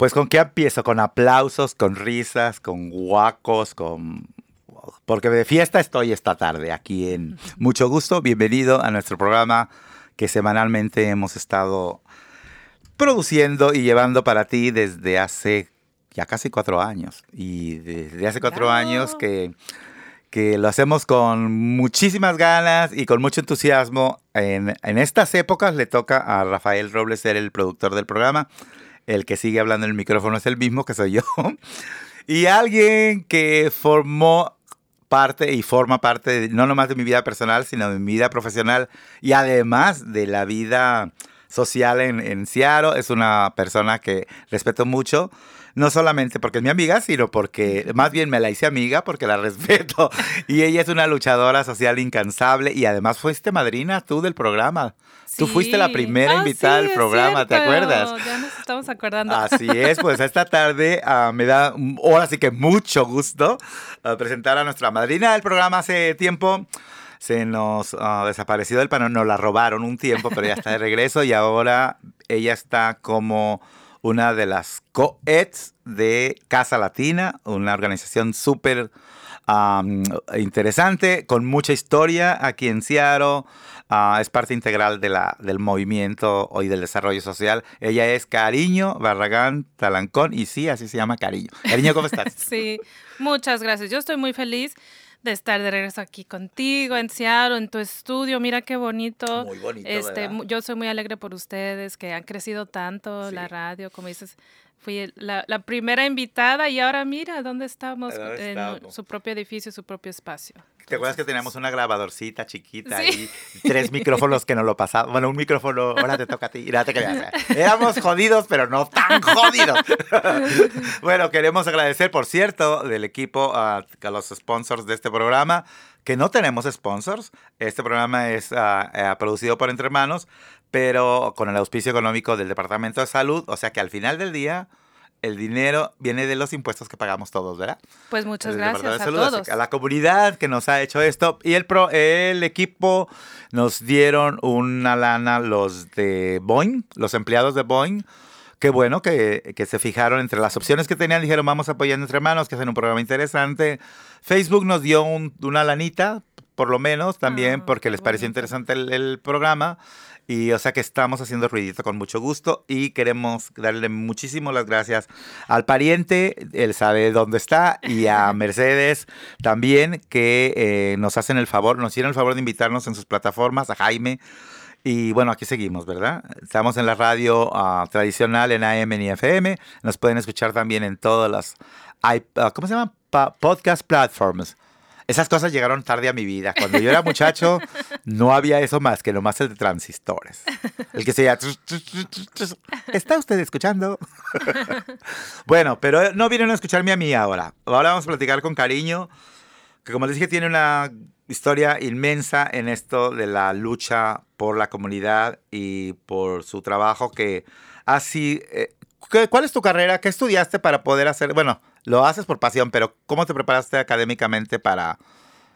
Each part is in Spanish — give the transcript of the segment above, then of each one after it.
Pues con qué empiezo, con aplausos, con risas, con guacos, con... Porque de fiesta estoy esta tarde aquí en Mucho Gusto. Bienvenido a nuestro programa que semanalmente hemos estado produciendo y llevando para ti desde hace ya casi cuatro años. Y desde hace cuatro años que, que lo hacemos con muchísimas ganas y con mucho entusiasmo. En, en estas épocas le toca a Rafael Robles ser el productor del programa. El que sigue hablando en el micrófono es el mismo que soy yo. y alguien que formó parte y forma parte no nomás de mi vida personal, sino de mi vida profesional y además de la vida social en, en Seattle. Es una persona que respeto mucho no solamente porque es mi amiga, sino porque más bien me la hice amiga porque la respeto. Y ella es una luchadora social incansable y además fuiste madrina tú del programa. Tú fuiste la primera Ah, invitada sí, del programa, ¿te acuerdas? Ya nos estamos acordando. Así es, pues esta tarde ah, me da ahora sí que mucho gusto ah, presentar a nuestra madrina del programa hace tiempo. Se nos ah, desapareció del panel, nos la robaron un tiempo, pero ya está de regreso y ahora ella está como una de las co-eds de Casa Latina, una organización súper interesante, con mucha historia aquí en Seattle. Ah, es parte integral del movimiento y del desarrollo social. Ella es Cariño Barragán Talancón y sí, así se llama Cariño. Cariño, ¿cómo estás? Sí, muchas gracias. Yo estoy muy feliz de estar de regreso aquí contigo, en Seattle, en tu estudio. Mira qué bonito. Muy bonito, Este, yo soy muy alegre por ustedes, que han crecido tanto la radio, como dices. Fui la, la primera invitada y ahora mira dónde estamos, ¿Dónde en estamos? su propio edificio, su propio espacio. ¿Te acuerdas que teníamos una grabadorcita chiquita Sí. y tres micrófonos que nos lo pasaban? Bueno, un micrófono, ahora te toca a ti. Y no te creas, Éramos jodidos, pero no tan jodidos. bueno, queremos agradecer, por cierto, del equipo a, a los sponsors de este programa, que no tenemos sponsors. Este programa es ah, eh, producido por Entre Manos, pero con el auspicio económico del Departamento de Salud. O sea que al final del día, el dinero viene de los impuestos que pagamos todos, ¿verdad? Pues muchas gracias a Salud, todos. a la comunidad que nos ha hecho esto. Y el, pro, el equipo nos dieron una lana los de Boeing, los empleados de Boeing. Qué bueno que, que se fijaron entre las opciones que tenían. Dijeron, vamos a apoyar entre manos, que hacen un programa interesante. Facebook nos dio un- una lanita, por lo menos, también Ah, porque les pareció interesante el, el programa. Y o sea que estamos haciendo ruidito con mucho gusto y queremos darle muchísimas las gracias al pariente, él sabe dónde está, y a Mercedes también, que eh, nos hacen el favor, nos hicieron el favor de invitarnos en sus plataformas, a Jaime. Y bueno, aquí seguimos, ¿verdad? Estamos en la radio ah, tradicional en AM y FM. Nos pueden escuchar también en todas las, ah, ¿cómo se llama? Pa- podcast platforms. Esas cosas llegaron tarde a mi vida. Cuando yo era muchacho, no había eso más que nomás el de transistores. El que se llama... ¿Está usted escuchando? bueno, pero no vienen a escucharme a mí ahora. Ahora vamos a platicar con cariño, que como les dije, tiene una historia inmensa en esto de la lucha por la comunidad y por su trabajo que así... eh, ¿qué- ¿Cuál es tu carrera? ¿Qué estudiaste para poder hacer? Bueno, lo haces por pasión, pero ¿cómo te preparaste académicamente para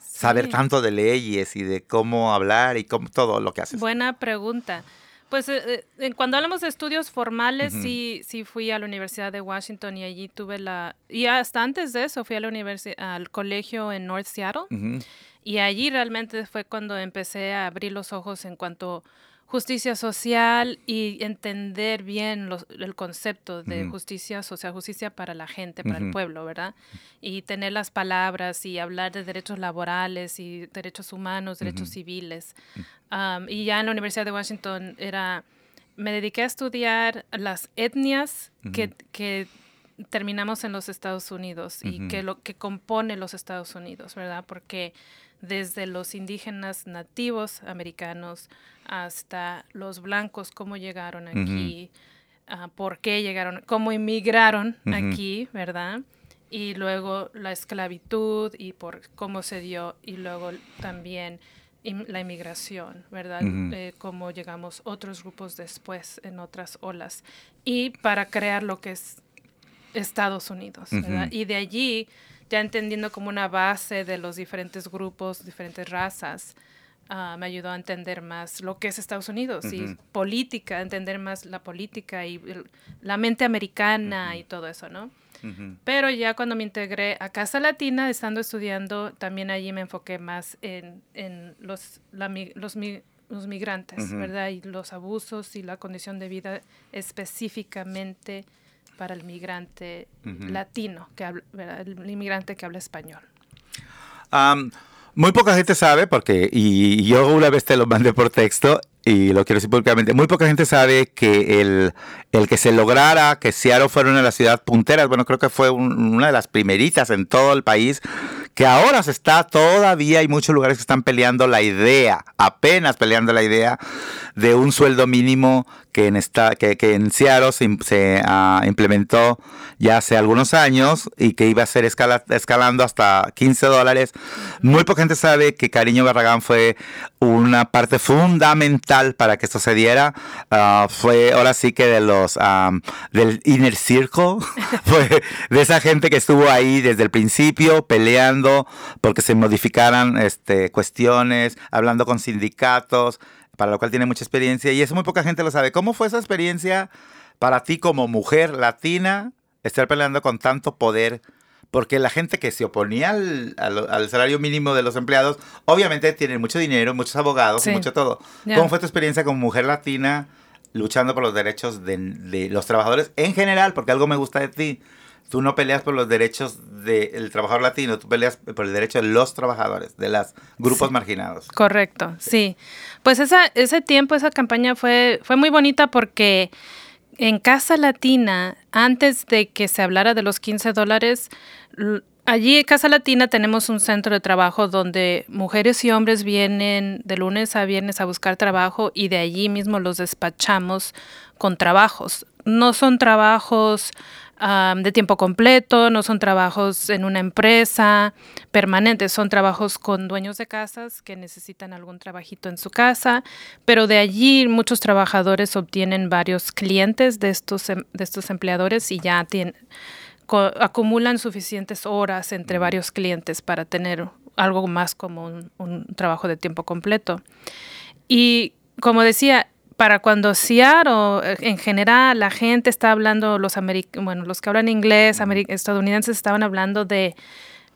saber tanto de leyes y de cómo hablar y cómo, todo lo que haces? Buena pregunta. Pues eh, eh, cuando hablamos de estudios formales, sí, sí fui a la Universidad de Washington y allí tuve la... Y hasta antes de eso fui a la universi- al colegio en North Seattle y allí realmente fue cuando empecé a abrir los ojos en cuanto justicia social y entender bien los- el concepto de justicia social, justicia para la gente, para el pueblo, ¿verdad? Y tener las palabras y hablar de derechos laborales y derechos humanos, derechos civiles. Am, y ya en la Universidad de Washington era, me dediqué a estudiar las etnias que, que terminamos en los Estados Unidos y que lo que compone los Estados Unidos, ¿verdad? Porque desde los indígenas nativos americanos hasta los blancos, cómo llegaron aquí, ah, por qué llegaron, cómo inmigraron aquí, ¿verdad? Y luego la esclavitud y por cómo se dio, y luego también la inmigración, ¿verdad? Ujú. Eh, cómo llegamos otros grupos después en otras olas. Y para crear lo que es Estados Unidos. Y de allí, ya entendiendo como una base de los diferentes grupos, diferentes razas, ah, me ayudó a entender más lo que es Estados Unidos y política, entender más la política y la mente americana y todo eso, ¿no? Pero ya cuando me integré a Casa Latina, estando estudiando, también allí me enfoqué más en, en los, los, los migrantes, ¿verdad? Y los abusos y la condición de vida específicamente para el migrante latino, que habla, el inmigrante que habla español. muy poca gente sabe, porque, y yo una vez te lo mandé por texto, y lo quiero decir públicamente, muy poca gente sabe que el, el que se lograra que Seattle fuera una de las ciudades punteras, bueno, creo que fue una de las primeritas en todo el país, que ahora se está todavía, hay muchos lugares que están peleando la idea, apenas peleando la idea de un sueldo mínimo que en, esta, que, que en Seattle se, ah, implementó ya hace algunos años y que iba a ser escalando hasta 15 dólares. Muy poca gente sabe que Cariño Barragán fue una parte fundamental para que esto se diera. Ah, fue ahora sí que de los del inner circle, fue de esa gente que estuvo ahí desde el principio peleando porque se modificaran este, cuestiones, hablando con sindicatos, para lo cual tiene mucha experiencia y eso muy poca gente lo sabe. ¿Cómo fue esa experiencia para ti como mujer latina estar peleando con tanto poder? Porque la gente que se oponía al, al, salario mínimo de los empleados, obviamente tienen mucho dinero, muchos abogados y mucho todo. ¿Cómo fue tu experiencia como mujer latina luchando por los derechos de, de, los trabajadores en general? Porque algo me gusta de ti. Tú no peleas por los derechos del trabajador latino, tú peleas por el derecho de los trabajadores, de los grupos marginados. Correcto, sí. Pues esa, ese tiempo, esa campaña fue, fue muy bonita porque en Casa Latina, antes de que se hablara de los 15 dólares, allí en Casa Latina tenemos un centro de trabajo donde mujeres y hombres vienen de lunes a viernes a buscar trabajo y de allí mismo los despachamos con trabajos. No son trabajos de tiempo completo, no son trabajos en una empresa permanente, son trabajos con dueños de casas que necesitan algún trabajito en su casa, pero de allí muchos trabajadores obtienen varios clientes de estos, em, de estos empleadores y ya tienen, acumulan suficientes horas entre varios clientes para tener algo más como un, un trabajo de tiempo completo. Y como decía, para cuando Seattle, eh, en general, la gente está hablando, los bueno, los que hablan inglés, estadounidenses estaban hablando de,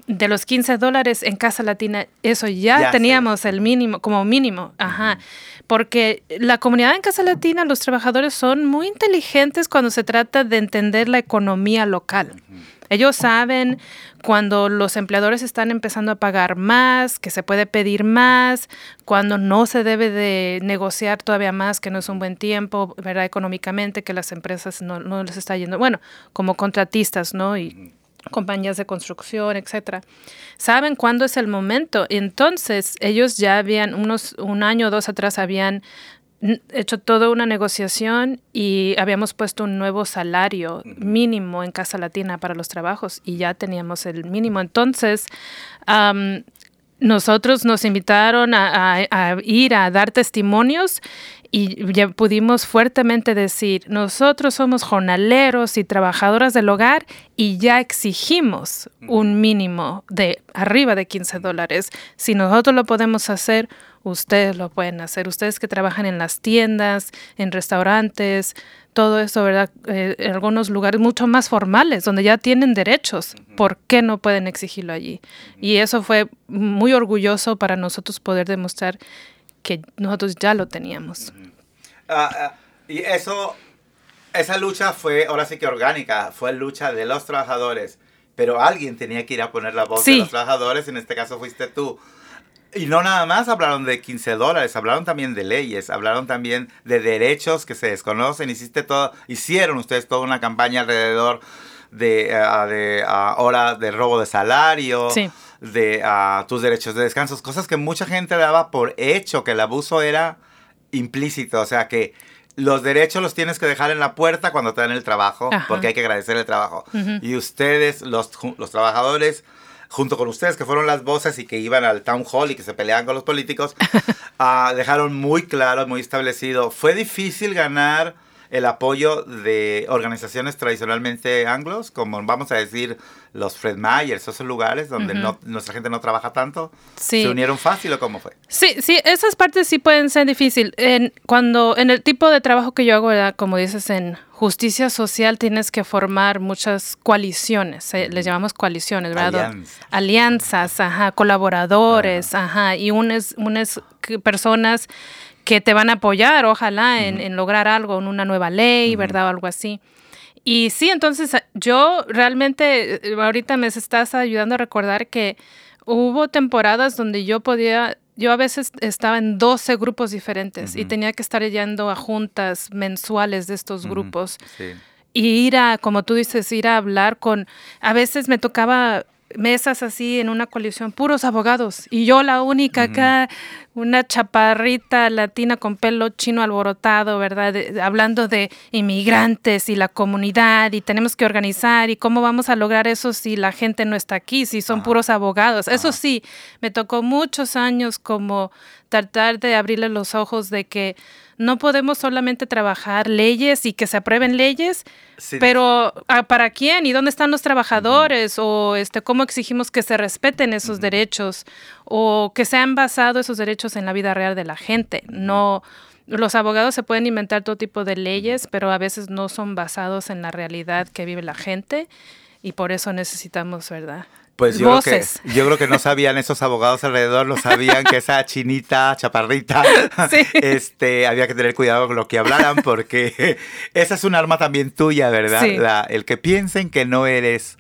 de los 15 dólares en Casa Latina, eso ya, teníamos el mínimo, como mínimo, ajá. Porque la comunidad en Casa Latina, los trabajadores son muy inteligentes cuando se trata de entender la economía local. Ellos saben cuando los empleadores están empezando a pagar más, que se puede pedir más, cuando no se debe de negociar todavía más, que no es un buen tiempo, ¿verdad? Económicamente, que las empresas no, no les está yendo, bueno, como contratistas, ¿no? Y compañías de construcción, etcétera. Saben cuándo es el momento. Entonces, ellos ya habían, unos, un año o dos atrás, habían hecho toda una negociación y habíamos puesto un nuevo salario mínimo en Casa Latina para los trabajos y ya teníamos el mínimo. Entonces, nosotros nos invitaron a, ir a dar testimonios y ya pudimos fuertemente decir, nosotros somos jornaleros y trabajadoras del hogar y ya exigimos un mínimo de arriba de 15 dólares. Si nosotros lo podemos hacer, ustedes lo pueden hacer. Ustedes que trabajan en las tiendas, en restaurantes, todo eso, ¿verdad? Eh, en algunos lugares mucho más formales, donde ya tienen derechos, ¿por qué no pueden exigirlo allí? Y eso fue muy orgulloso para nosotros poder demostrar que nosotros ya lo teníamos. Ah, ah, y eso, esa lucha fue, ahora sí que orgánica, fue lucha de los trabajadores, pero alguien tenía que ir a poner la voz de los trabajadores, en este caso fuiste tú. Y no nada más hablaron de 15 dólares, hablaron también de leyes, hablaron también de derechos que se desconocen, hiciste todo, hicieron ustedes toda una campaña alrededor de, uh, de uh, de robo de salario, de tus derechos de descanso, cosas que mucha gente daba por hecho, que el abuso era implícito, o sea que los derechos los tienes que dejar en la puerta cuando te dan el trabajo, porque hay que agradecer el trabajo. Y ustedes, los, los trabajadores, junto con ustedes, que fueron las voces y que iban al town hall y que se peleaban con los políticos, uh, dejaron muy claro, muy establecido. Fue difícil ganar el apoyo de organizaciones tradicionalmente anglos, como vamos a decir los Fred Myers, esos lugares donde no, nuestra gente no trabaja tanto? ¿Se unieron fácil o cómo fue? Sí, sí, esas partes sí pueden ser difíciles. En, cuando, en el tipo de trabajo que yo hago, como dices, en justicia social tienes que formar muchas coaliciones, eh, les llamamos coaliciones, ¿verdad? Alianzas, ajá, colaboradores, ajá, y unas, unas personas que te van a apoyar, ojalá, en, lograr algo, en una nueva ley, ¿verdad? O algo así. Y sí, entonces yo realmente, eh, ahorita me estás ayudando a recordar que hubo temporadas donde yo podía yo a veces estaba en 12 grupos diferentes y tenía que estar yendo a juntas mensuales de estos grupos. Y ir a, como tú dices, ir a hablar con, a veces me tocaba mesas así en una coalición, puros abogados, y yo la única acá, una chaparrita latina con pelo chino alborotado, ¿verdad? hablando de inmigrantes y la comunidad, y tenemos que organizar, y cómo vamos a lograr eso si la gente no está aquí, si son puros abogados. Eso sí, me tocó muchos años como tratar de abrirle los ojos de que no podemos solamente trabajar leyes y que se aprueben leyes, pero ah, ¿para quién? ¿Y dónde están los trabajadores? O este, cómo exigimos que se respeten esos derechos o que sean basados esos derechos en la vida real de la gente. No, los abogados se pueden inventar todo tipo de leyes, pero a veces no son basados en la realidad que vive la gente y por eso necesitamos, ¿verdad? Pues yo creo, que, yo creo que no sabían esos abogados alrededor, no sabían que esa chinita, chaparrita, este, había que tener cuidado con lo que hablaran porque esa es un arma también tuya, ¿verdad? el que piensen que no eres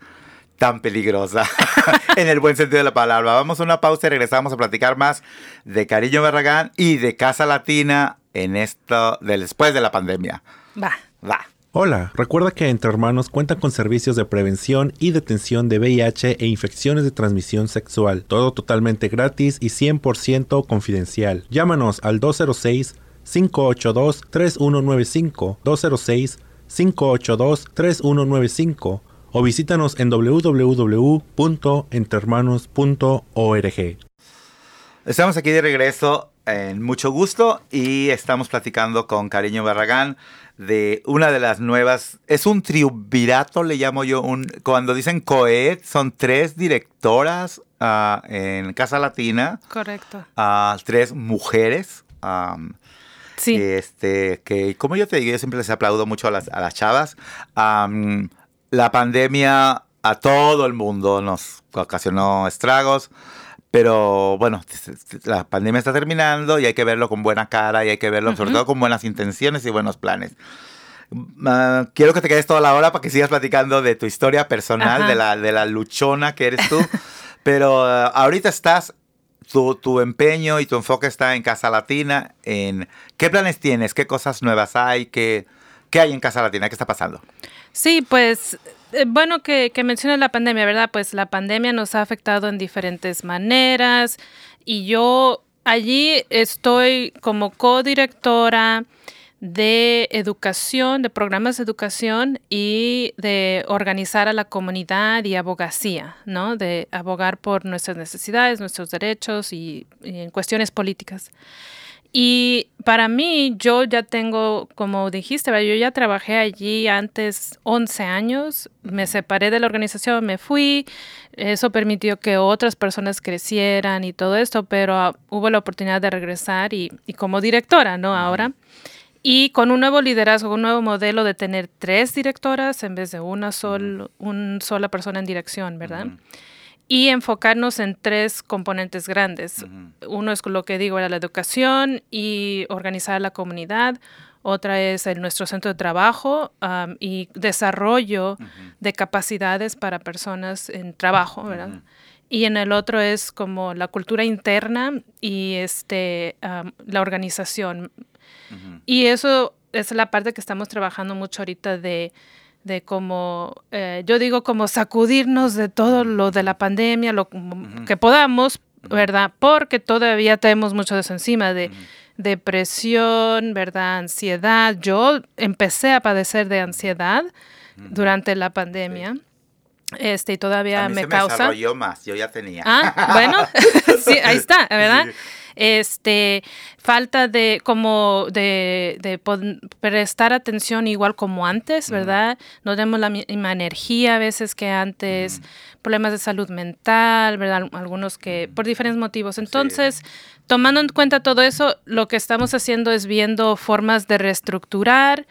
tan peligrosa, en el buen sentido de la palabra. Vamos a una pausa y regresamos a platicar más de Cariño Barragán y de Casa Latina en esto del después de la pandemia. Va. Va. Hola, recuerda que Entre Hermanos cuenta con servicios de prevención y detención de VIH e infecciones de transmisión sexual, todo totalmente gratis y 100% confidencial. Llámanos al 206 582 3195 206 582 3195 o visítanos en www.entrehermanos.org. Estamos aquí de regreso en mucho gusto y estamos platicando con Cariño Barragán de una de las nuevas, es un triunvirato, le llamo yo, un, cuando dicen COED, son tres directoras uh, en Casa Latina. Correcto. Uh, tres mujeres. Um, sí. Este, que como yo te digo, yo siempre les aplaudo mucho a las, a las chavas. Um, la pandemia a todo el mundo nos ocasionó estragos. Pero bueno, la pandemia está terminando y hay que verlo con buena cara y hay que verlo sobre todo con buenas intenciones y buenos planes. Ah, quiero que te quedes toda la hora para que sigas platicando de tu historia personal, de la, de la luchona que eres tú. Pero ah, ahorita estás, tu, tu, empeño y tu enfoque está en Casa Latina. En, ¿Qué planes tienes? ¿Qué cosas nuevas hay? ¿Qué, qué hay en Casa Latina? ¿Qué está pasando? Sí, pues eh, bueno que, que mencionas la pandemia, ¿verdad? Pues la pandemia nos ha afectado en diferentes maneras y yo allí estoy como codirectora de educación, de programas de educación y de organizar a la comunidad y abogacía, ¿no? De abogar por nuestras necesidades, nuestros derechos y, y en cuestiones políticas. Y para mí, yo ya tengo, como dijiste, yo ya trabajé allí antes 11 años, me separé de la organización, me fui, eso permitió que otras personas crecieran y todo esto, pero ah, hubo la oportunidad de regresar y, y, como directora, ¿no? Ahora. Y con un nuevo liderazgo, un nuevo modelo de tener tres directoras en vez de una sol, un sola persona en dirección, ¿verdad? Y enfocarnos en tres componentes grandes. Uno es lo que digo, era la educación y organizar la comunidad. Otra es el, nuestro centro de trabajo y desarrollo de capacidades para personas en trabajo, ¿verdad? Y en el otro es como la cultura interna y este, la organización. Y eso es la parte que estamos trabajando mucho ahorita de de como, eh, yo digo, como sacudirnos de todo lo de la pandemia, lo que podamos, ¿verdad? Porque todavía tenemos mucho de eso encima, de depresión, ¿verdad? Ansiedad. Yo empecé a padecer de ansiedad durante la pandemia. Este, y todavía A mí me se me causa. desarrolló más, yo ya tenía. Ah, bueno, sí, ahí está, ¿verdad? Este, falta de como de, de prestar atención igual como antes, ¿verdad? No tenemos la misma energía a veces que antes, problemas de salud mental, ¿verdad? Al- Algunos que por diferentes motivos. Entonces, tomando en cuenta todo eso, lo que estamos haciendo es viendo formas de reestructurar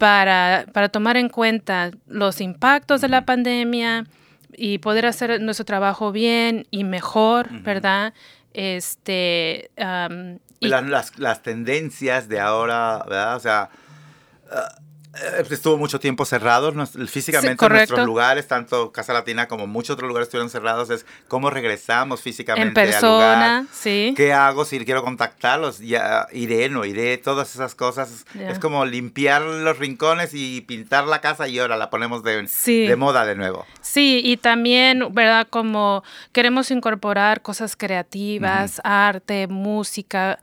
para, para tomar en cuenta los impactos de la pandemia y poder hacer nuestro trabajo bien y mejor, ¿verdad? Este, y- las, las, las tendencias de ahora, ¿verdad? O sea, estuvo mucho tiempo cerrados nos- físicamente correcto. nuestros lugares, tanto Casa Latina como muchos otros lugares estuvieron cerrados. Es cómo regresamos físicamente en persona, al lugar. sí. ¿Qué hago si quiero contactarlos? Ya iré, no iré, todas esas cosas. Es como limpiar los rincones y pintar la casa y ahora la ponemos de, Sí. de moda de nuevo. Sí, y también, ¿verdad? Como queremos incorporar cosas creativas, arte, música,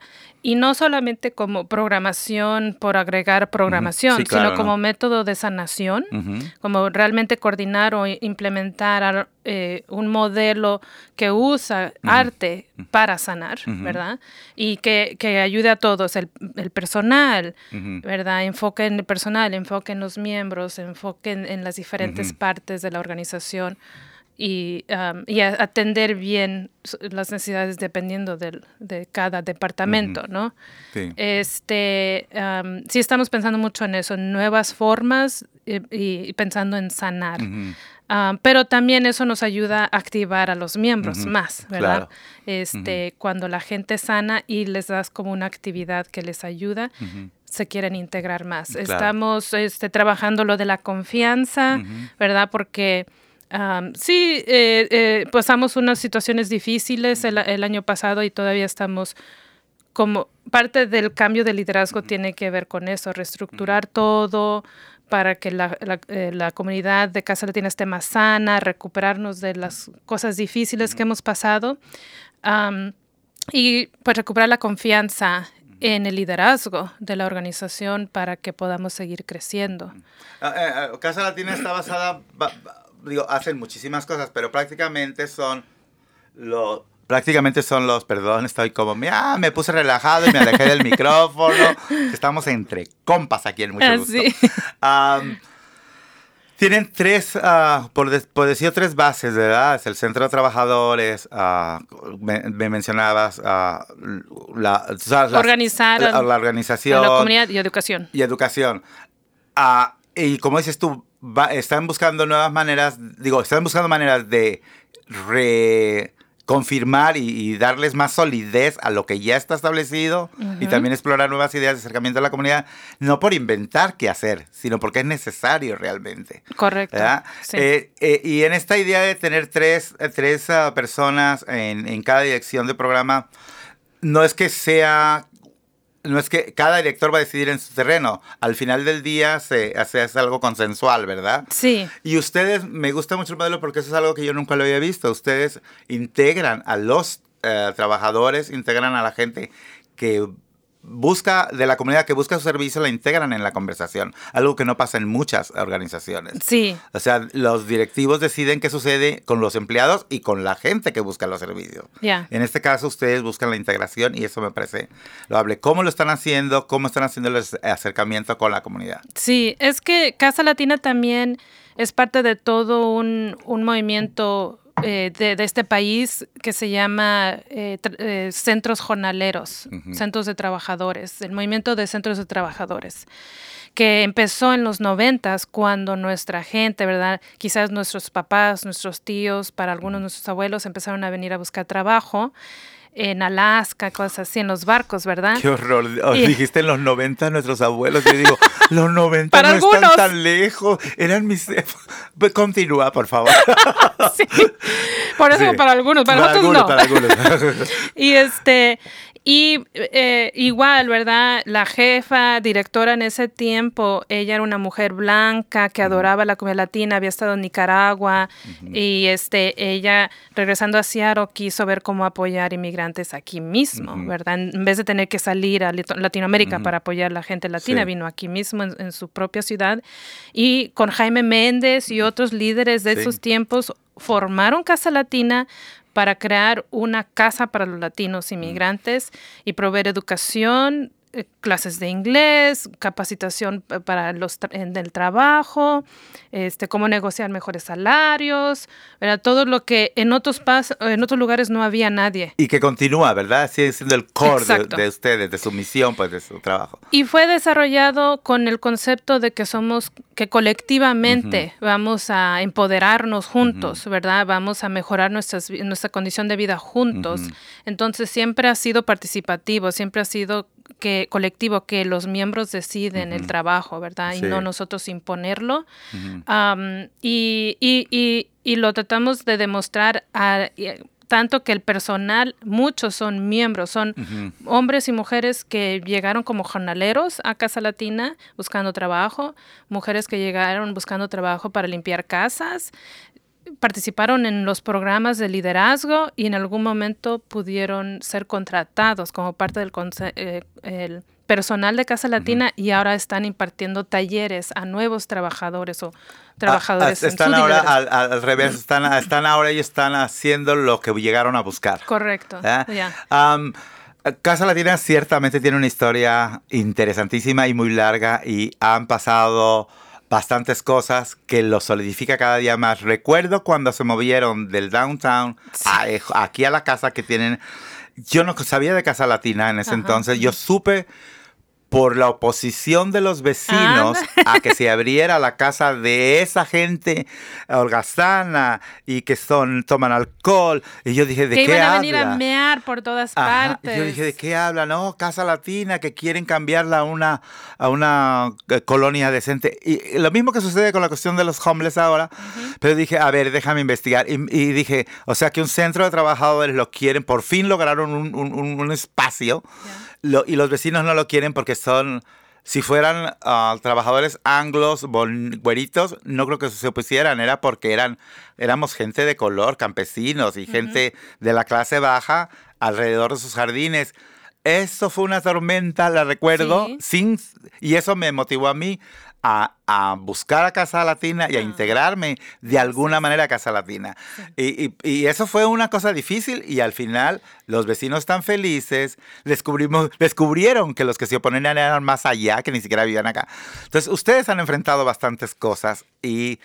y no solamente como programación por agregar programación, Sí, claro, sino como ¿no? método de sanación, como realmente coordinar o implementar ar- eh, un modelo que usa arte para sanar. ¿verdad? Y que, que ayude a todos, el, el personal. ¿verdad? Enfoque en el personal, enfoque en los miembros, enfoque en, en las diferentes partes de la organización y, um, y atender bien las necesidades dependiendo del- de cada departamento, ¿no? Sí. Este, um, sí estamos pensando mucho en eso, en nuevas formas y, y pensando en sanar. Um, pero también eso nos ayuda a activar a los miembros más, ¿verdad? claro. Este, cuando la gente sana y les das como una actividad que les ayuda, se quieren integrar más. Claro. Estamos este, trabajando lo de la confianza. ¿verdad? Porque am, sí, eh, eh, pasamos unas situaciones difíciles el, el año pasado y todavía estamos como parte del cambio de liderazgo tiene que ver con eso, reestructurar todo para que la, la, eh, la comunidad de Casa Latina esté más sana, recuperarnos de las cosas difíciles que hemos pasado y pues recuperar la confianza en el liderazgo de la organización para que podamos seguir creciendo. Ah, eh, Casa Latina está basada, ba- ba- digo, hacen muchísimas cosas, pero prácticamente son los... Prácticamente son los, perdón, estoy como, ah, me puse relajado y me alejé del micrófono. Estamos entre compas aquí en mucho Ah, gusto. sí. Tienen tres, ah, por, por decir tres bases, ¿verdad? Es el Centro de Trabajadores, ah, me, me mencionabas, la, o sea, las- Organizar la, la organización la comunidad y educación. y educación. Y como dices tú, va- están buscando nuevas maneras, digo, están buscando maneras de reconfirmar y, y darles más solidez a lo que ya está establecido y también explorar nuevas ideas de acercamiento a la comunidad, no por inventar qué hacer, sino porque es necesario realmente. Correcto. Eh, eh, y en esta idea de tener tres, tres ah, personas en, en cada dirección de programa, no es que sea, no es que cada director va a decidir en su terreno. Al final del día se, hace algo consensual, ¿verdad? sí. Y ustedes, me gusta mucho el modelo porque eso es algo que yo nunca lo había visto. Ustedes integran a los eh, trabajadores, integran a la gente que busca, de la comunidad que busca su servicio, la integran en la conversación. Algo que no pasa en muchas organizaciones. Sí, O sea, los directivos deciden qué sucede con los empleados y con la gente que busca los servicios. ya. En este caso, ustedes buscan la integración y eso me parece loable. ¿Cómo lo están haciendo? ¿Cómo están haciendo el ac- acercamiento con la comunidad? Sí, es que Casa Latina también es parte de todo un, un movimiento eh, de, de este país que se llama eh, eh, centros jornaleros, centros de trabajadores, el movimiento de centros de trabajadores que empezó en los noventas cuando nuestra gente, ¿verdad? Quizás nuestros papás, nuestros tíos, para algunos de nuestros abuelos empezaron a venir a buscar trabajo en Alaska, cosas así, en los barcos, ¿verdad? Qué horror. Oh, Y- Dijiste en los 90 nuestros abuelos. Yo digo, los 90 Para no algunos. están tan lejos. Eran mis... Continúa, por favor. Sí. Por eso Sí. para algunos, para, otros algunos, no. para algunos. Y este Y eh, igual, ¿verdad? La jefa, directora en ese tiempo, ella era una mujer blanca que adoraba la comida latina, había estado en Nicaragua y este, ella regresando a Seattle quiso ver cómo apoyar inmigrantes aquí mismo, ¿verdad? En vez de tener que salir a Latinoamérica para apoyar a la gente latina, vino aquí mismo en, su propia ciudad. Y con Jaime Méndez y otros líderes de esos tiempos formaron Casa Latina para crear una casa para los latinos inmigrantes y proveer educación, clases de inglés, capacitación para los en el trabajo, este, cómo negociar mejores salarios, ¿verdad? todo lo que en otros en otros lugares no había nadie. Y que continúa, ¿verdad? Sigue siendo el core de, ustedes, de su misión, pues de su trabajo. Y fue desarrollado con el concepto de que somos, que colectivamente vamos a empoderarnos juntos, ¿verdad? Vamos a mejorar nuestras, nuestra condición de vida juntos. Entonces siempre ha sido participativo, siempre ha sido que colectivo que los miembros deciden el trabajo, ¿verdad? Y no nosotros imponerlo. y, y, y, lo tratamos de demostrar a, tanto que el personal, muchos son miembros, son hombres y mujeres que llegaron como jornaleros a Casa Latina buscando trabajo, mujeres que llegaron buscando trabajo para limpiar casas, participaron en los programas de liderazgo y en algún momento pudieron ser contratados como parte del eh, el personal de Casa Latina y ahora están impartiendo talleres a nuevos trabajadores o trabajadores. Ah, están ahora al, revés, están, están ahora y están haciendo lo que llegaron a buscar. Correcto. Casa Latina ciertamente tiene una historia interesantísima y muy larga y han pasado bastantes cosas que lo solidifica cada día más. Recuerdo cuando se movieron del downtown eh, aquí a la casa que tienen. Yo no sabía de Casa Latina en ese entonces. Yo supe por la oposición de los vecinos a que se abriera la casa de esa gente holgazana y que son toman alcohol. Y yo dije de que qué iban a venir a mear por todas partes yo dije de qué habla no casa latina que quieren cambiarla a una a una eh, colonia decente. Y lo mismo que sucede con la cuestión de los homeless ahora pero dije a ver déjame investigar. Y, dije o sea que un centro de trabajadores lo quieren por fin lograron un, un, espacio y los vecinos no lo quieren porque son, si fueran ah, trabajadores anglos, güeritos, no creo que se opusieran, era porque eran, éramos gente de color, campesinos y gente de la clase baja alrededor de sus jardines. Eso fue una tormenta, la recuerdo, sin, y eso me motivó a mí a, buscar a Casa Latina y a ah. integrarme de alguna manera a Casa Latina. Y, eso fue una cosa difícil y al final los vecinos están felices, descubrimos, descubrieron que los que se oponían eran más allá, que ni siquiera vivían acá. Entonces, ustedes han enfrentado bastantes cosas y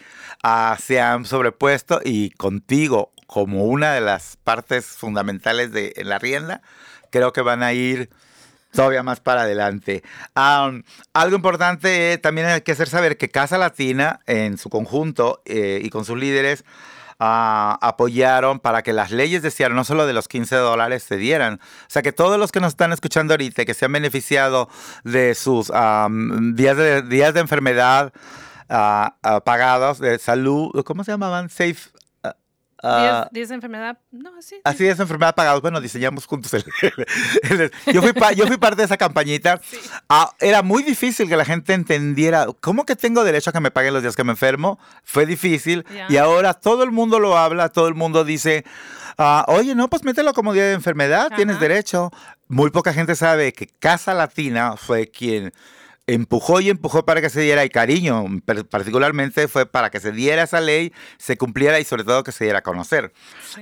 ah, se han sobrepuesto y contigo como una de las partes fundamentales de la rienda, creo que van a ir todavía más para adelante. algo importante también hay que hacer saber que Casa Latina en su conjunto eh, y con sus líderes ah, apoyaron para que las leyes de Seattle, no solo de los 15 dólares, se dieran. O sea, que todos los que nos están escuchando ahorita, que se han beneficiado de sus días, de, días de enfermedad, ah, ah, pagados de salud, ¿cómo se llamaban? Safe, Uh, ¿Días de enfermedad? No. Así es, enfermedad pagados. Bueno, diseñamos juntos el... yo, fui yo fui parte de esa campañita. Ah, era muy difícil que la gente entendiera, ¿cómo que tengo derecho a que me paguen los días que me enfermo? Fue difícil. Y ahora todo el mundo lo habla, todo el mundo dice, ah, oye, no, pues mételo como día de enfermedad, tienes derecho. Muy poca gente sabe que Casa Latina fue quien empujó y empujó para que se diera, y cariño particularmente fue para que se diera esa ley, se cumpliera y sobre todo que se diera a conocer.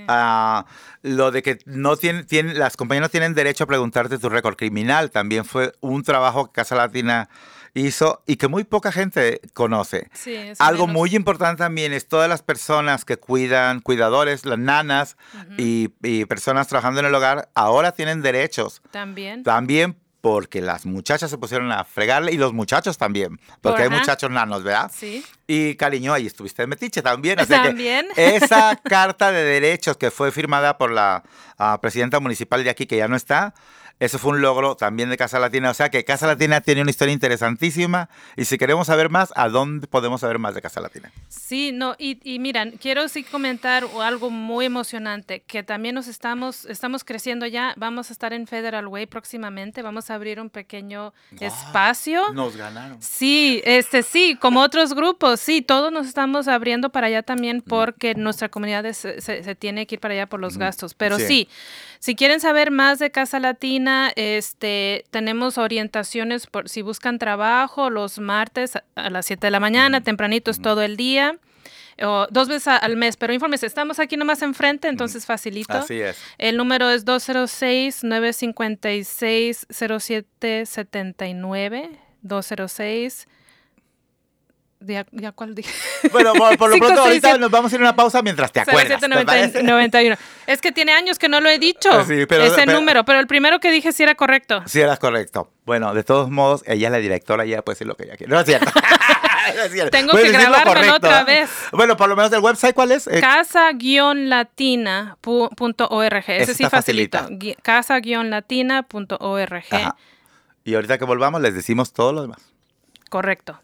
Ah, lo de que no tiene, tiene, las compañías no tienen derecho a preguntarte tu récord criminal también fue un trabajo que Casa Latina hizo y que muy poca gente conoce. Algo muy importante también es todas las personas que cuidan, cuidadores, las nanas y, y, personas trabajando en el hogar, ahora tienen derechos. También. También porque las muchachas se pusieron a fregarle y los muchachos también, porque hay muchachos nanos, ¿verdad? Sí. Y cariño, ahí estuviste en Metiche también. también. esa carta de derechos que fue firmada por la ah, presidenta municipal de aquí, que ya no está, Eso fue un logro también de Casa Latina. O sea que Casa Latina tiene una historia interesantísima. Y si queremos saber más, ¿a dónde podemos saber más de Casa Latina? Sí, no, y, y miran, quiero sí comentar algo muy emocionante, que también nos estamos, estamos creciendo ya. Vamos a estar en Federal Way próximamente. Vamos a abrir un pequeño espacio. Nos ganaron. Sí, este sí, como otros grupos, sí, todos nos estamos abriendo para allá también porque nuestra comunidad se, se tiene que ir para allá por los gastos. Pero Sí. sí. si quieren saber más de Casa Latina, este, tenemos orientaciones por si buscan trabajo los martes a- las 7 de la mañana, tempranitos todo el día. O dos veces al mes, pero infórmese, estamos aquí nomás enfrente, entonces facilito. Así es. El número es 206-956-0779. 206. ¿Ya, ya cuál dije? Bueno, por, por lo pronto ahorita nos vamos a ir a una pausa mientras te acuerdas. ¿te 0790 parece? 91. Es que tiene años que no lo he dicho. Sí, pero- ese pero- número, pero el primero que dije sí era correcto. Sí, eras correcto. Bueno, de todos modos, ella es la directora, ella puede decir lo que ella quiere. No es cierto. No es cierto. Tengo Puedes que decir lo grabármelo correcto, otra ¿eh? vez. Bueno, por lo menos el website, ¿cuál es? Eh, Casa-latina.org. Ese sí facilito. facilita. Casa-latina.org. Y ahorita que volvamos les decimos todo lo demás. Correcto.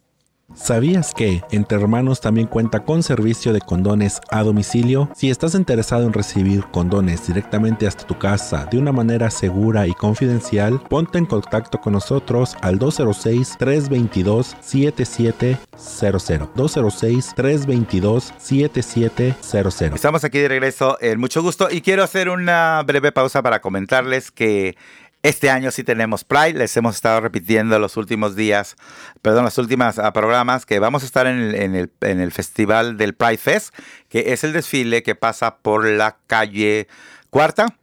¿Sabías que Entre Hermanos también cuenta con servicio de condones a domicilio? Si estás interesado en recibir condones directamente hasta tu casa de una manera segura y confidencial, ponte en contacto con nosotros al 206-322-7700. 206-322-7700. Estamos aquí de regreso en mucho gusto y quiero hacer una breve pausa para comentarles que este año sí tenemos Pride, les hemos estado repitiendo los últimos días, perdón, los últimos ah, programas que vamos a estar en el, en, el, en el festival del Pride Fest, que es el desfile que pasa por la calle Cuarta.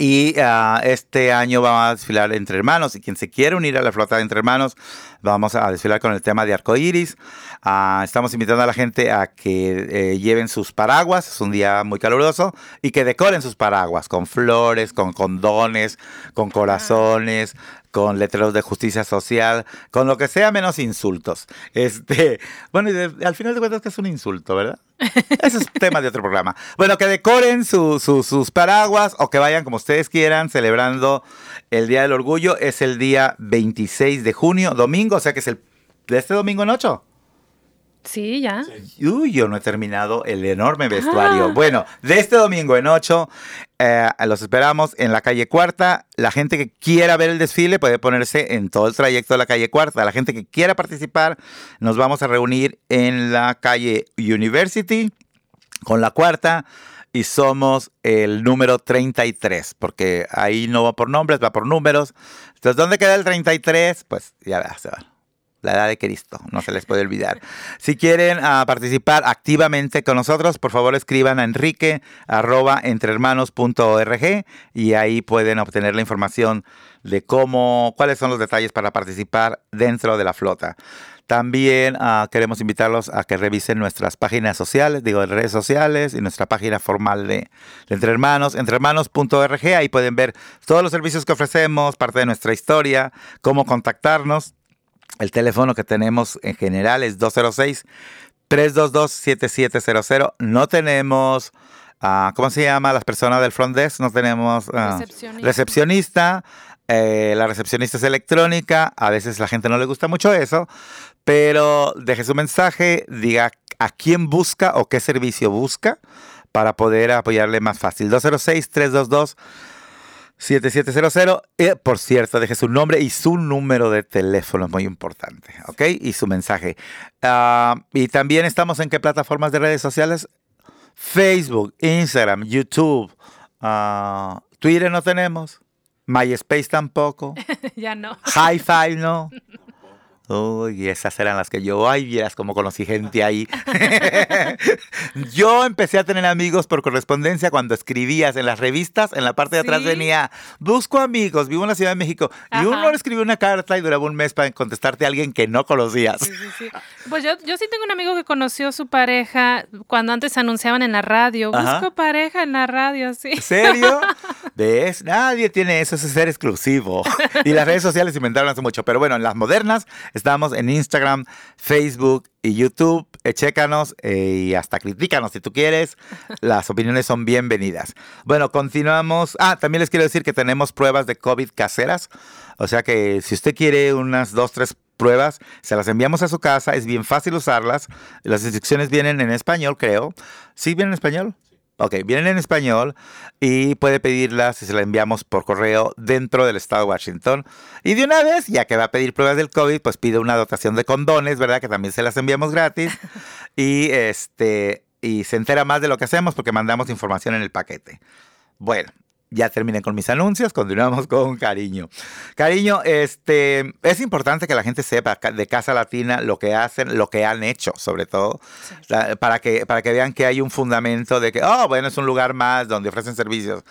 Y ah, este año vamos a desfilar entre hermanos. Y quien se quiere unir a la flota de entre hermanos, vamos a desfilar con el tema de arcoíris. Ah, estamos invitando a la gente a que eh, lleven sus paraguas. Es un día muy caluroso. Y que decoren sus paraguas con flores, con condones, con corazones, con letreros de justicia social, con lo que sea menos insultos. Este, bueno, y de- al final de cuentas que es un insulto, ¿verdad? Ese es tema de otro programa. Bueno, que decoren su- su- sus paraguas o que vayan como ustedes quieran celebrando el Día del Orgullo. Es el día 26 de junio, domingo, o sea que es el de este domingo en 8. Sí, ya. Uy, yo no he terminado el enorme vestuario. Ah. Bueno, de este domingo en 8, eh, los esperamos en la calle Cuarta. La gente que quiera ver el desfile puede ponerse en todo el trayecto de la calle Cuarta. La gente que quiera participar, nos vamos a reunir en la calle University con la Cuarta. Y somos el número 33, porque ahí no va por nombres, va por números. Entonces, ¿dónde queda el 33? Pues ya se va. La edad de Cristo, no se les puede olvidar. Si quieren ah, participar activamente con nosotros, por favor escriban a enrique arroba entrehermanos.org y ahí pueden obtener la información de cómo, cuáles son los detalles para participar dentro de la flota. También ah, queremos invitarlos a que revisen nuestras páginas sociales, digo, en redes sociales y nuestra página formal de, de Entre Hermanos, entrehermanos.org. Ahí pueden ver todos los servicios que ofrecemos, parte de nuestra historia, cómo contactarnos. El teléfono que tenemos en general es 206-322-7700. No tenemos, ah, ¿cómo se llama? Las personas del front desk. No tenemos ah, Recepcionista. recepcionista. Eh, la recepcionista es electrónica. A veces la gente no le gusta mucho eso. Pero deje su mensaje, diga a quién busca o qué servicio busca para poder apoyarle más fácil. 206-322. 7700. Eh, por cierto, deje su nombre y su número de teléfono, es muy importante, ¿ok? Y su mensaje. Ah, y también estamos en qué plataformas de redes sociales? Facebook, Instagram, YouTube, ah, Twitter no tenemos, MySpace tampoco, ya no. Hi-Fi no. Uy, esas eran las que yo, ay, vieras cómo conocí gente ahí. yo empecé a tener amigos por correspondencia cuando escribías en las revistas, en la parte de atrás Sí. venía, busco amigos, vivo en la Ciudad de México. Y uno le escribió una carta y duraba un mes para contestarte a alguien que no conocías. Sí, sí, sí. Pues yo, yo sí tengo un amigo que conoció su pareja cuando antes anunciaban en la radio. Ajá. Busco pareja en la radio, sí. ¿En Nadie tiene eso, ese ser exclusivo. y las redes sociales se inventaron hace mucho. Pero bueno, en las modernas estamos en Instagram, Facebook y YouTube. Eh, chécanos eh, y hasta critícanos si tú quieres. Las opiniones son bienvenidas. Bueno, continuamos. Ah, también les quiero decir que tenemos pruebas de COVID caseras. O sea que si usted quiere unas dos, tres pruebas, se las enviamos a su casa, es bien fácil usarlas. Las instrucciones vienen en español, creo. ¿Sí vienen en español? Ok, vienen en español y puede pedirlas y se las enviamos por correo dentro del estado de Washington. Y de una vez, ya que va a pedir pruebas del COVID, pues pide una dotación de condones, ¿verdad? Que también se las enviamos gratis. y este y se entera más de lo que hacemos porque mandamos información en el paquete. Bueno, ya terminé con mis anuncios, continuamos con cariño. Cariño, este, es importante que la gente sepa de Casa Latina lo que hacen, lo que han hecho, sobre todo, para, que, para que vean que hay un fundamento de que, oh, bueno, es un lugar más donde ofrecen servicios.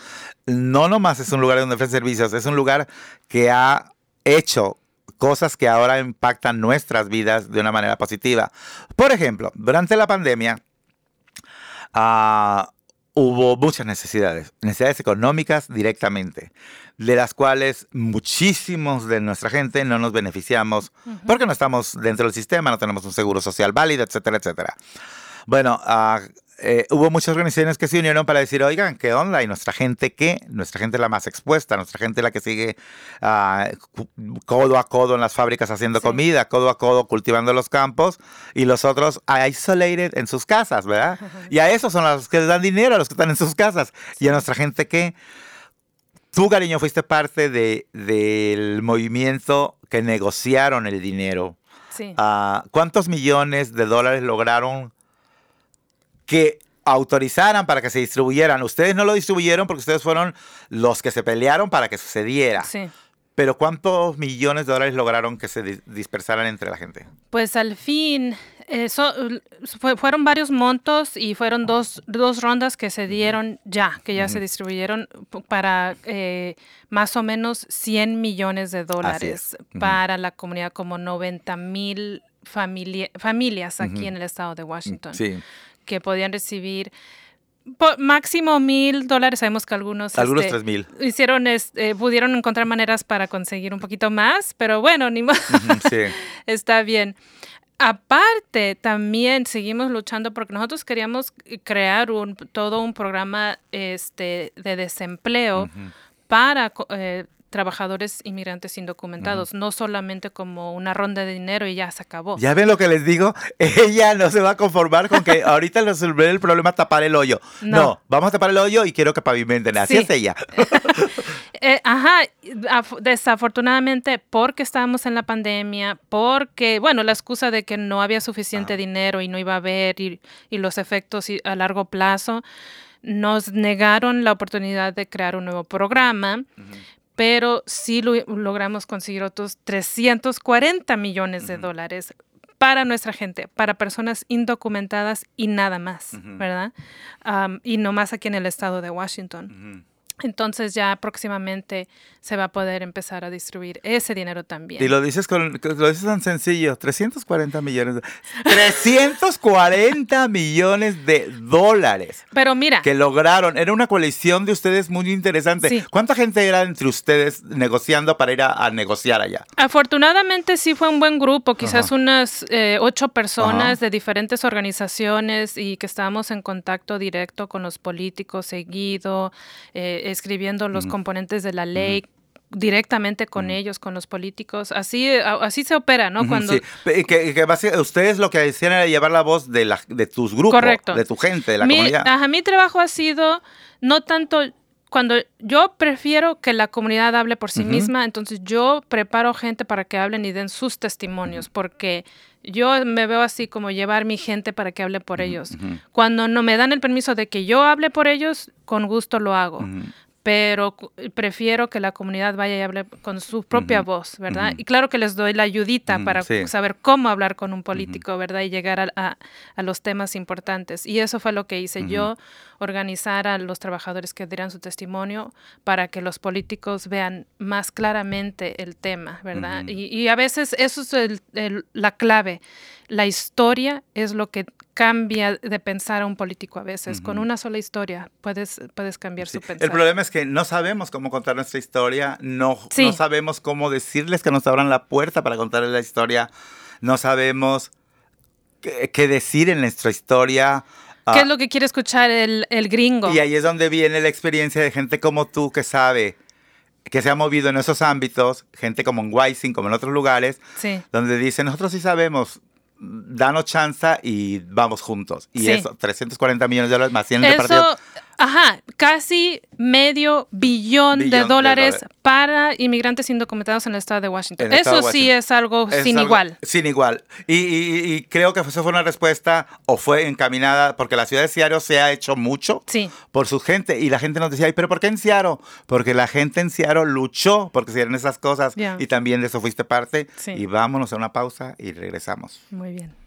No nomás es un lugar donde ofrecen servicios, es un lugar que ha hecho cosas que ahora impactan nuestras vidas de una manera positiva. Por ejemplo, durante la pandemia, uh, hubo muchas necesidades, necesidades económicas directamente, de las cuales muchísimos de nuestra gente no nos beneficiamos porque no estamos dentro del sistema, no tenemos un seguro social válido, etcétera, etcétera. Bueno, uh, eh, hubo muchas organizaciones que se unieron para decir, oigan, ¿qué onda? Y nuestra gente, ¿qué? Nuestra gente la más expuesta, nuestra gente la que sigue ah, codo a codo en las fábricas haciendo comida, codo a codo cultivando los campos, y los otros isolated en sus casas, ¿verdad? y a esos son los que les dan dinero, a los que están en sus casas. Y a nuestra gente, ¿qué? Tú, cariño, fuiste parte de, del movimiento que negociaron el dinero. Sí. Ah, ¿Cuántos millones de dólares lograron que autorizaran para que se distribuyeran. Ustedes no lo distribuyeron porque ustedes fueron los que se pelearon para que sucediera. Sí. Pero ¿cuántos millones de dólares lograron que se dispersaran entre la gente? Pues al fin, eso, fueron varios montos y fueron dos, dos, rondas que se dieron ya, que ya se distribuyeron para eh, más o menos 100 millones de dólares para la comunidad, como 90 mil familias aquí en el estado de Washington. Sí que podían recibir máximo mil dólares. Sabemos que algunos. Algunos este, tres mil. Hicieron, este, pudieron encontrar maneras para conseguir un poquito más, pero bueno, ni más. sí. Está bien. Aparte, también seguimos luchando porque nosotros queríamos crear un, todo un programa este, de desempleo para eh, trabajadores inmigrantes indocumentados, no solamente como una ronda de dinero y ya se acabó. Ya ven lo que les digo, ella no se va a conformar con que ahorita resolver el problema tapar el hoyo. No. vamos a tapar el hoyo y quiero que pavimenten, así es ella. Eh, ajá, desafortunadamente porque estábamos en la pandemia, porque, bueno, la excusa de que no había suficiente dinero y no iba a haber y, los efectos a largo plazo, nos negaron la oportunidad de crear un nuevo programa pero sí logramos conseguir otros 340 millones de dólares para nuestra gente, para personas indocumentadas y nada más, ¿verdad? y no más aquí en el estado de Washington. Entonces ya próximamente se va a poder empezar a distribuir ese dinero también. Y lo dices con lo dices tan sencillo, 340 millones. De, 340 millones de dólares. Pero mira, que lograron, era una coalición de ustedes muy interesante. ¿Cuánta gente era entre ustedes negociando para ir a, negociar allá? Afortunadamente sí fue un buen grupo, quizás unas eh, ocho personas de diferentes organizaciones y que estábamos en contacto directo con los políticos seguido. Eh, escribiendo los componentes de la ley, directamente con ellos, con los políticos. Así, así se opera, ¿no? Cuando... Sí. Que, ustedes lo que decían era llevar la voz de, la, de tus grupos, de tu gente, de la comunidad. Ajá, mi trabajo ha sido no tanto cuando yo prefiero que la comunidad hable por sí misma, entonces yo preparo gente para que hablen y den sus testimonios, porque yo me veo así como llevar mi gente para que hable por ellos. Cuando no me dan el permiso de que yo hable por ellos, con gusto lo hago pero prefiero que la comunidad vaya y hable con su propia voz, ¿verdad? Y claro que les doy la ayudita para saber cómo hablar con un político, ¿verdad? Y llegar a, los temas importantes. Y eso fue lo que hice yo, organizar a los trabajadores que dieran su testimonio para que los políticos vean más claramente el tema, ¿verdad? Y, a veces eso es la clave. La historia es lo que cambia de pensar a un político a veces. Con una sola historia puedes, puedes cambiar su pensamiento. El problema es que no sabemos cómo contar nuestra historia, no, no sabemos cómo decirles que nos abran la puerta para contarles la historia, no sabemos qué, decir en nuestra historia. ¿Qué es ah, lo que quiere escuchar el, el gringo? Y ahí es donde viene la experiencia de gente como tú que sabe que se ha movido en esos ámbitos, gente como en Wising, como en otros lugares, donde dicen, nosotros sí sabemos danos chance y vamos juntos. Y eso, 340 millones de dólares más 100 eso, Ajá, casi medio billón, de, dólares para inmigrantes indocumentados en el estado de Washington. eso sí es algo sin igual. Sin igual. Y, creo que eso fue una respuesta o fue encaminada porque la ciudad de Seattle se ha hecho mucho por su gente. Y la gente nos decía, pero ¿por qué en Seattle? Porque la gente en Seattle luchó porque se dieron esas cosas y también de eso fuiste parte. Y vámonos a una pausa y regresamos. Muy bien.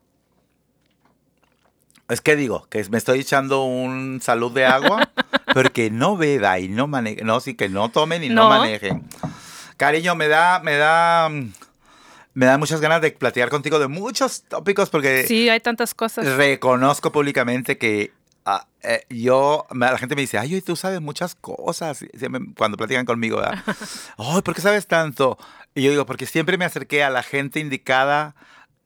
Es que digo, que me estoy echando un salud de agua, porque no beba y no maneje, no, sí, que no tomen y no, manejen. Cariño, me da, me da, me da muchas ganas de platicar contigo de muchos tópicos porque... Sí, hay tantas cosas. Reconozco públicamente que ah, eh, yo, la gente me dice, ay, tú sabes muchas cosas, cuando platican conmigo. Ay, ¿por qué sabes tanto? Y yo digo, porque siempre me acerqué a la gente indicada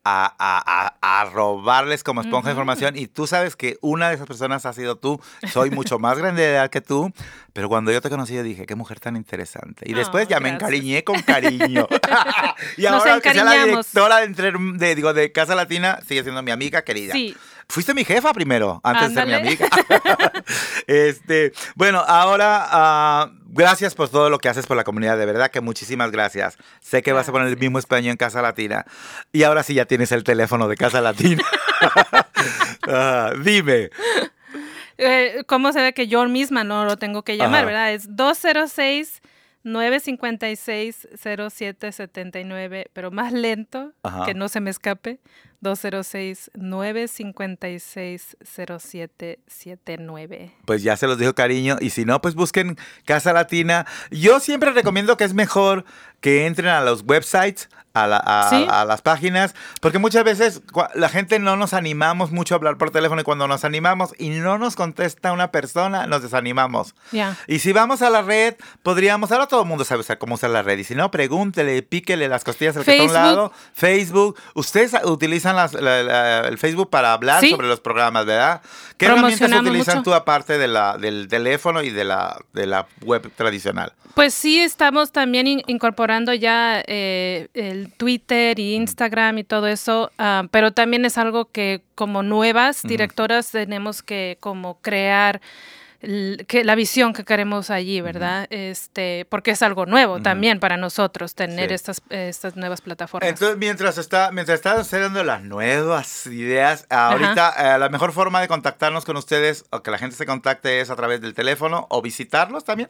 a, a, a, robarles como esponja de información y tú sabes que una de esas personas ha sido tú. Soy mucho más grande de edad que tú, pero cuando yo te conocí yo dije, qué mujer tan interesante. Y después ya me encariñé con cariño. y ahora que sea la directora de, de, digo, de Casa Latina, sigue siendo mi amiga querida. Sí. Fuiste mi jefa primero, antes de ser mi amiga. este, bueno, ahora, uh, gracias por todo lo que haces por la comunidad, de verdad que muchísimas gracias. Sé que vas a poner el mismo español en Casa Latina. Y ahora sí ya tienes el teléfono de Casa Latina. uh, dime. Eh, ¿Cómo se ve que yo misma no lo tengo que llamar, verdad? Es 206 956-0779, pero más lento, que no se me escape. 206-956-0779. Pues ya se los dijo cariño. Y si no, pues busquen Casa Latina. Yo siempre recomiendo que es mejor que entren a los websites a, las páginas, porque muchas veces la gente no nos animamos mucho a hablar por teléfono y cuando nos animamos y no nos contesta una persona, nos desanimamos. Y si vamos a la red, podríamos, ahora todo el mundo sabe usar cómo usar la red, y si no, pregúntele, píquele las costillas al que está a un lado, Facebook, ustedes utilizan el Facebook para hablar sobre los programas, ¿verdad? ¿Qué herramientas utilizan tú aparte de la, del teléfono y de la, de la web tradicional? Pues sí, estamos también incorporando ya eh, el Twitter y Instagram y todo eso, ah, pero también es algo que como nuevas directoras tenemos que como crear que la visión que queremos allí, ¿verdad? Este, porque es algo nuevo también para nosotros tener estas, estas nuevas plataformas. Entonces, mientras está, mientras está haciendo las nuevas ideas, ahorita eh, la mejor forma de contactarnos con ustedes o que la gente se contacte es a través del teléfono o visitarlos también.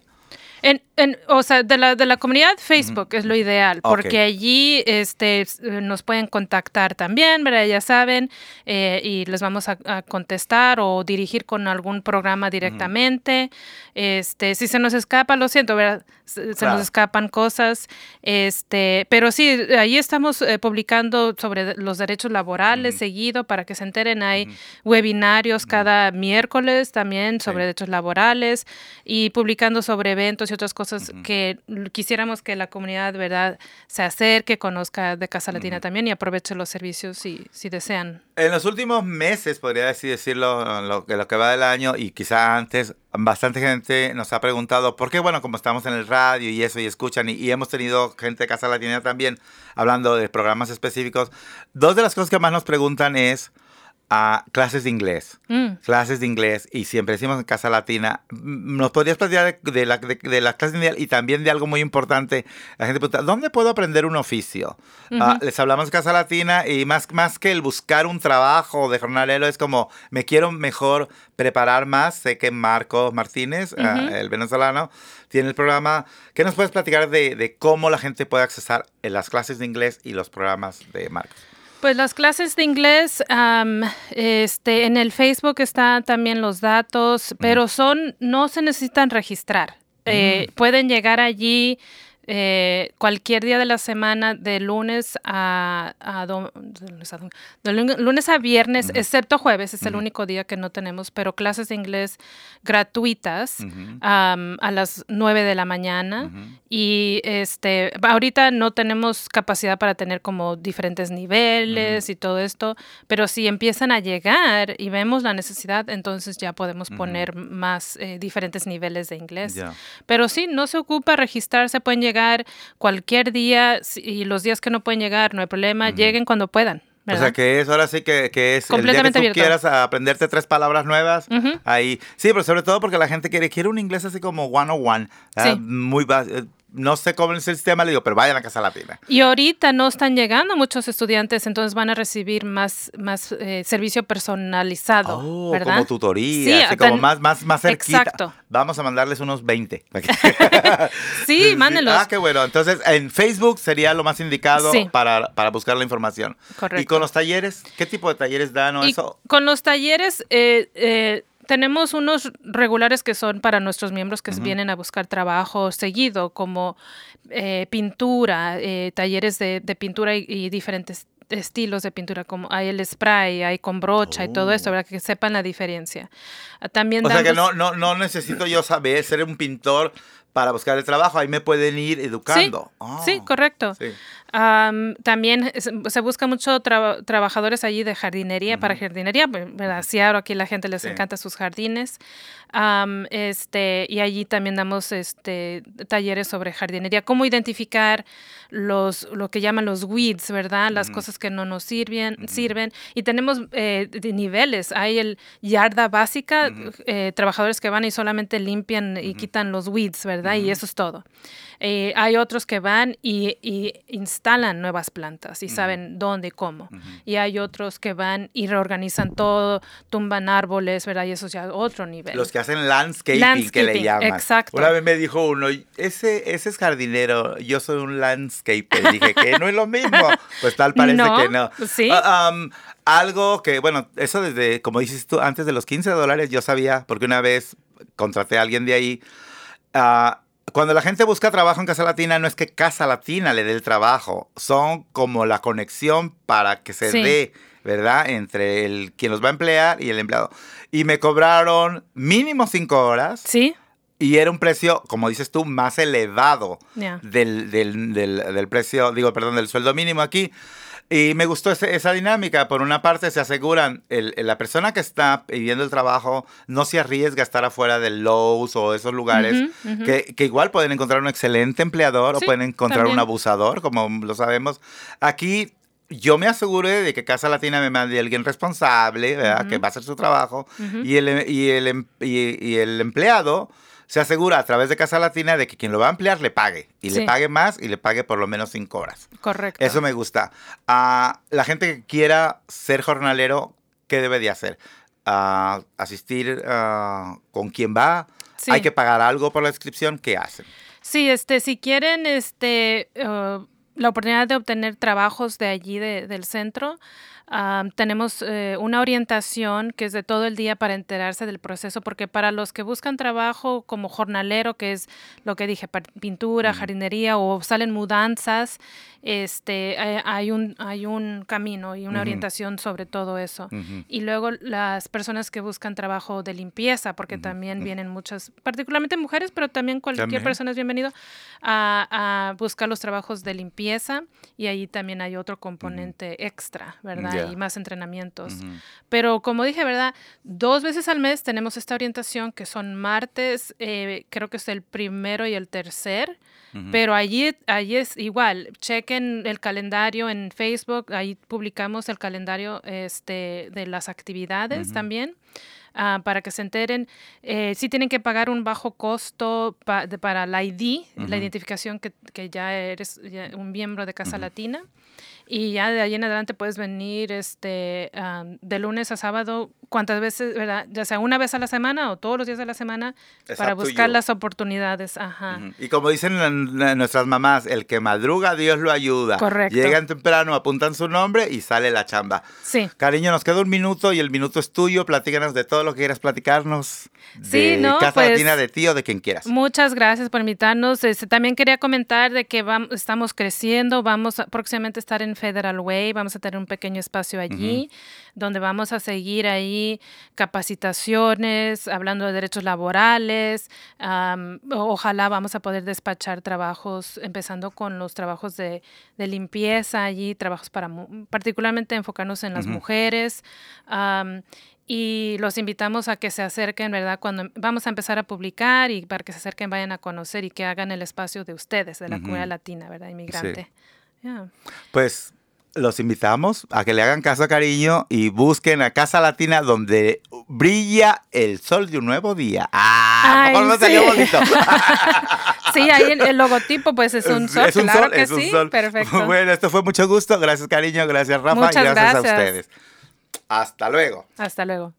En, en, o sea, de la, de la comunidad, Facebook es lo ideal, porque allí este, nos pueden contactar también, ¿verdad? Ya saben, eh, y les vamos a, contestar o dirigir con algún programa directamente. este, si se nos escapa, lo siento, ¿verdad? Se, nos escapan cosas, este, pero sí, ahí estamos eh, publicando sobre los derechos laborales seguido para que se enteren. Hay webinarios cada miércoles también sobre derechos laborales y publicando sobre eventos y otras cosas que quisiéramos que la comunidad, ¿verdad?, se acerque, conozca de Casa Latina también y aproveche los servicios si, si desean. En los últimos meses, podría así decirlo, lo, lo que va del año y quizá antes, bastante gente nos ha preguntado, ¿por qué? Bueno, como estamos en el radio y eso y escuchan y, hemos tenido gente de Casa Latina también hablando de programas específicos, dos de las cosas que más nos preguntan es a clases de inglés. Mm. Clases de inglés. Y siempre decimos en Casa Latina, mm, ¿nos podrías platicar de, de la, de, de las clases de inglés y también de algo muy importante? La gente pregunta, ¿dónde puedo aprender un oficio? Ah, les hablamos de Casa Latina y más, más que el buscar un trabajo de jornalero, es como, me quiero mejor preparar más. Sé que Marco Martínez, ah, el venezolano, tiene el programa. ¿Qué nos puedes platicar de, de cómo la gente puede accesar en las clases de inglés y los programas de Marcos? Pues las clases de inglés, am, este, en el Facebook están también los datos, pero son, no se necesitan registrar. Eh, pueden llegar allí eh, cualquier día de la semana, de lunes a, a dom- de lunes a, dom- de lun- lunes a viernes, excepto jueves, es el único día que no tenemos, pero clases de inglés gratuitas am, a las 9 de la mañana. Y este, ahorita no tenemos capacidad para tener como diferentes niveles y todo esto, pero si empiezan a llegar y vemos la necesidad, entonces ya podemos poner más eh, diferentes niveles de inglés. Ya. Pero sí, no se ocupa registrarse, pueden llegar cualquier día y los días que no pueden llegar, no hay problema, lleguen cuando puedan. O sea ¿verdad? que es ahora sí que, que es el día que Completamente tú abierto. quieras aprenderte tres palabras nuevas. Ujú. Ahí. Sí, pero sobre todo porque la gente quiere, quiere un inglés así como one on one. Sí. Muy eh, no sé cómo es el sistema, le digo, pero vayan a Casa Latina. Y ahorita no están llegando muchos estudiantes, entonces van a recibir más, más eh, servicio personalizado, Oh, ¿verdad? como tutoría, Sí, así como más, más, más cerquita. Exacto. Vamos a mandarles unos 20. Sí, mándenlos. Ah, qué bueno. Entonces, en Facebook sería lo más indicado Sí. para, para buscar la información. Correcto. ¿Y con los talleres? ¿Qué tipo de talleres dan o Y eso? con los talleres, eh, eh, tenemos unos regulares que son para nuestros miembros que vienen a buscar trabajo seguido, como eh, pintura, eh, talleres de, de pintura y, y diferentes estilos de pintura, como hay el spray, hay con brocha y todo esto, ¿verdad? Que sepan la diferencia. Ah, También Oh. O sea que no, no, no necesito yo saber ser un pintor para buscar el trabajo. Ahí me pueden ir educando. Ah, Sí, correcto. sí. Am, también se, busca mucho traba- trabajadores allí de jardinería, para jardinería, ¿verdad? Seattle, aquí la gente les Sí. encanta sus jardines. Este, y allí también damos este, talleres sobre jardinería, cómo identificar los, lo que llaman los weeds, ¿verdad? Las cosas que no nos sirven, sirven. Y tenemos eh, de niveles. Hay el yarda básica, eh, trabajadores que van y solamente limpian y quitan los weeds, ¿verdad? Y eso es todo. Eh, hay otros que van y, y instalan nuevas plantas y saben dónde y cómo. Y hay otros que van y reorganizan todo, tumban árboles, ¿verdad? Y eso es ya otro nivel. Los que hacen landscaping, que le Landscaping, llaman. exacto. Una vez me dijo uno, ese, ese es jardinero, yo soy un landscaper. Dije que no es lo mismo. Pues tal parece No, que no. sí. Ah, um, algo que, bueno, eso desde, como dices tú, antes de los 15 dólares yo sabía, porque una vez contraté a alguien de ahí. ah, cuando la gente busca trabajo en Casa Latina, no es que Casa Latina le dé el trabajo, son como la conexión para que se Sí. dé, ¿verdad? Entre el quien los va a emplear y el empleado. Y me cobraron mínimo cinco horas ¿Sí? y era un precio, como dices tú, más elevado del, del, del precio, digo, perdón, del sueldo mínimo aquí. Y me gustó ese- esa dinámica. Por una parte, se aseguran, el, la persona que está pidiendo el trabajo no se arriesga a estar afuera del Lowe's o esos lugares, Ujú, ujú. Que, que igual pueden encontrar un excelente empleador o Sí, pueden encontrar un también. abusador, como lo sabemos. Aquí yo me aseguré de que Casa Latina me mande a alguien responsable, ¿verdad? que va a hacer su trabajo, y, el, y, el, em- y- y el empleado se asegura a través de Casa Latina de que quien lo va a emplear le pague, y le pague más y le pague por lo menos cinco horas. Correcto. Eso me gusta. Ah, la gente que quiera ser jornalero, ¿qué debe de hacer? Ah, asistir ah, con quién va. Sí. Hay que pagar algo por la inscripción. ¿Qué hacen? Sí, este, si quieren este, la oportunidad de obtener trabajos de allí de- del centro, ah, tenemos eh, una orientación que es de todo el día para enterarse del proceso, porque para los que buscan trabajo como jornalero, que es lo que dije, pintura, jardinería o salen mudanzas, este, eh, hay, un, hay un camino y una Ujú. orientación sobre todo eso. Ujú. Y luego las personas que buscan trabajo de limpieza, porque también vienen muchas, particularmente mujeres, pero también cualquier También. persona es bienvenido a, a buscar los trabajos de limpieza y ahí también hay otro componente extra, ¿verdad? Ya. Y más entrenamientos. Pero como dije, ¿verdad? Dos veces al mes tenemos esta orientación que son martes, eh, creo que es el primero y el tercer. Pero allí, allí es igual, chequen chequen el calendario en Facebook, ahí publicamos el calendario este, de las actividades también. Ah, para que se enteren. Eh, sí tienen que pagar un bajo costo para la ID, la identificación que, que ya eres un miembro de Casa Latina. Y ya de ahí en adelante puedes venir este, de lunes a sábado, cuantas veces, ¿verdad? Ya sea una vez a la semana o todos los días de la semana, para buscar las oportunidades. Ajá. Y como dicen nuestras mamás, el que madruga, Dios lo ayuda. Correcto. Llegan temprano, apuntan su nombre y sale la chamba. Sí. Cariño, nos queda un minuto y el minuto es tuyo. Platícanos de todo lo que quieras platicarnos. Sí, de ¿no? Casa pues, Latina, de ti o de quien quieras. Muchas gracias por invitarnos. Este, también quería comentar de que vamos, estamos creciendo, vamos a, próximamente a estar en Federal Way, vamos a tener un pequeño espacio allí, donde vamos a seguir ahí capacitaciones, hablando de derechos laborales. ojalá vamos a poder despachar trabajos, empezando con los trabajos de, limpieza allí, trabajos para particularmente enfocarnos en las mujeres y los invitamos a que se acerquen, ¿verdad? Cuando vamos a empezar a publicar y para que se acerquen, vayan a conocer y que hagan el espacio de ustedes, de la comunidad latina, ¿verdad? Inmigrante. Pues los invitamos a que le hagan caso a cariño y busquen a Casa Latina donde brilla el sol de un nuevo día. ¡Ah! Ay, no salió bonito? sí, ahí el, logotipo pues es un sol, es un claro sol, que sí. Perfecto. Bueno, esto fue mucho gusto. Gracias, cariño. Gracias, Rafa. Muchas y gracias, a ustedes. Hasta luego. Hasta luego.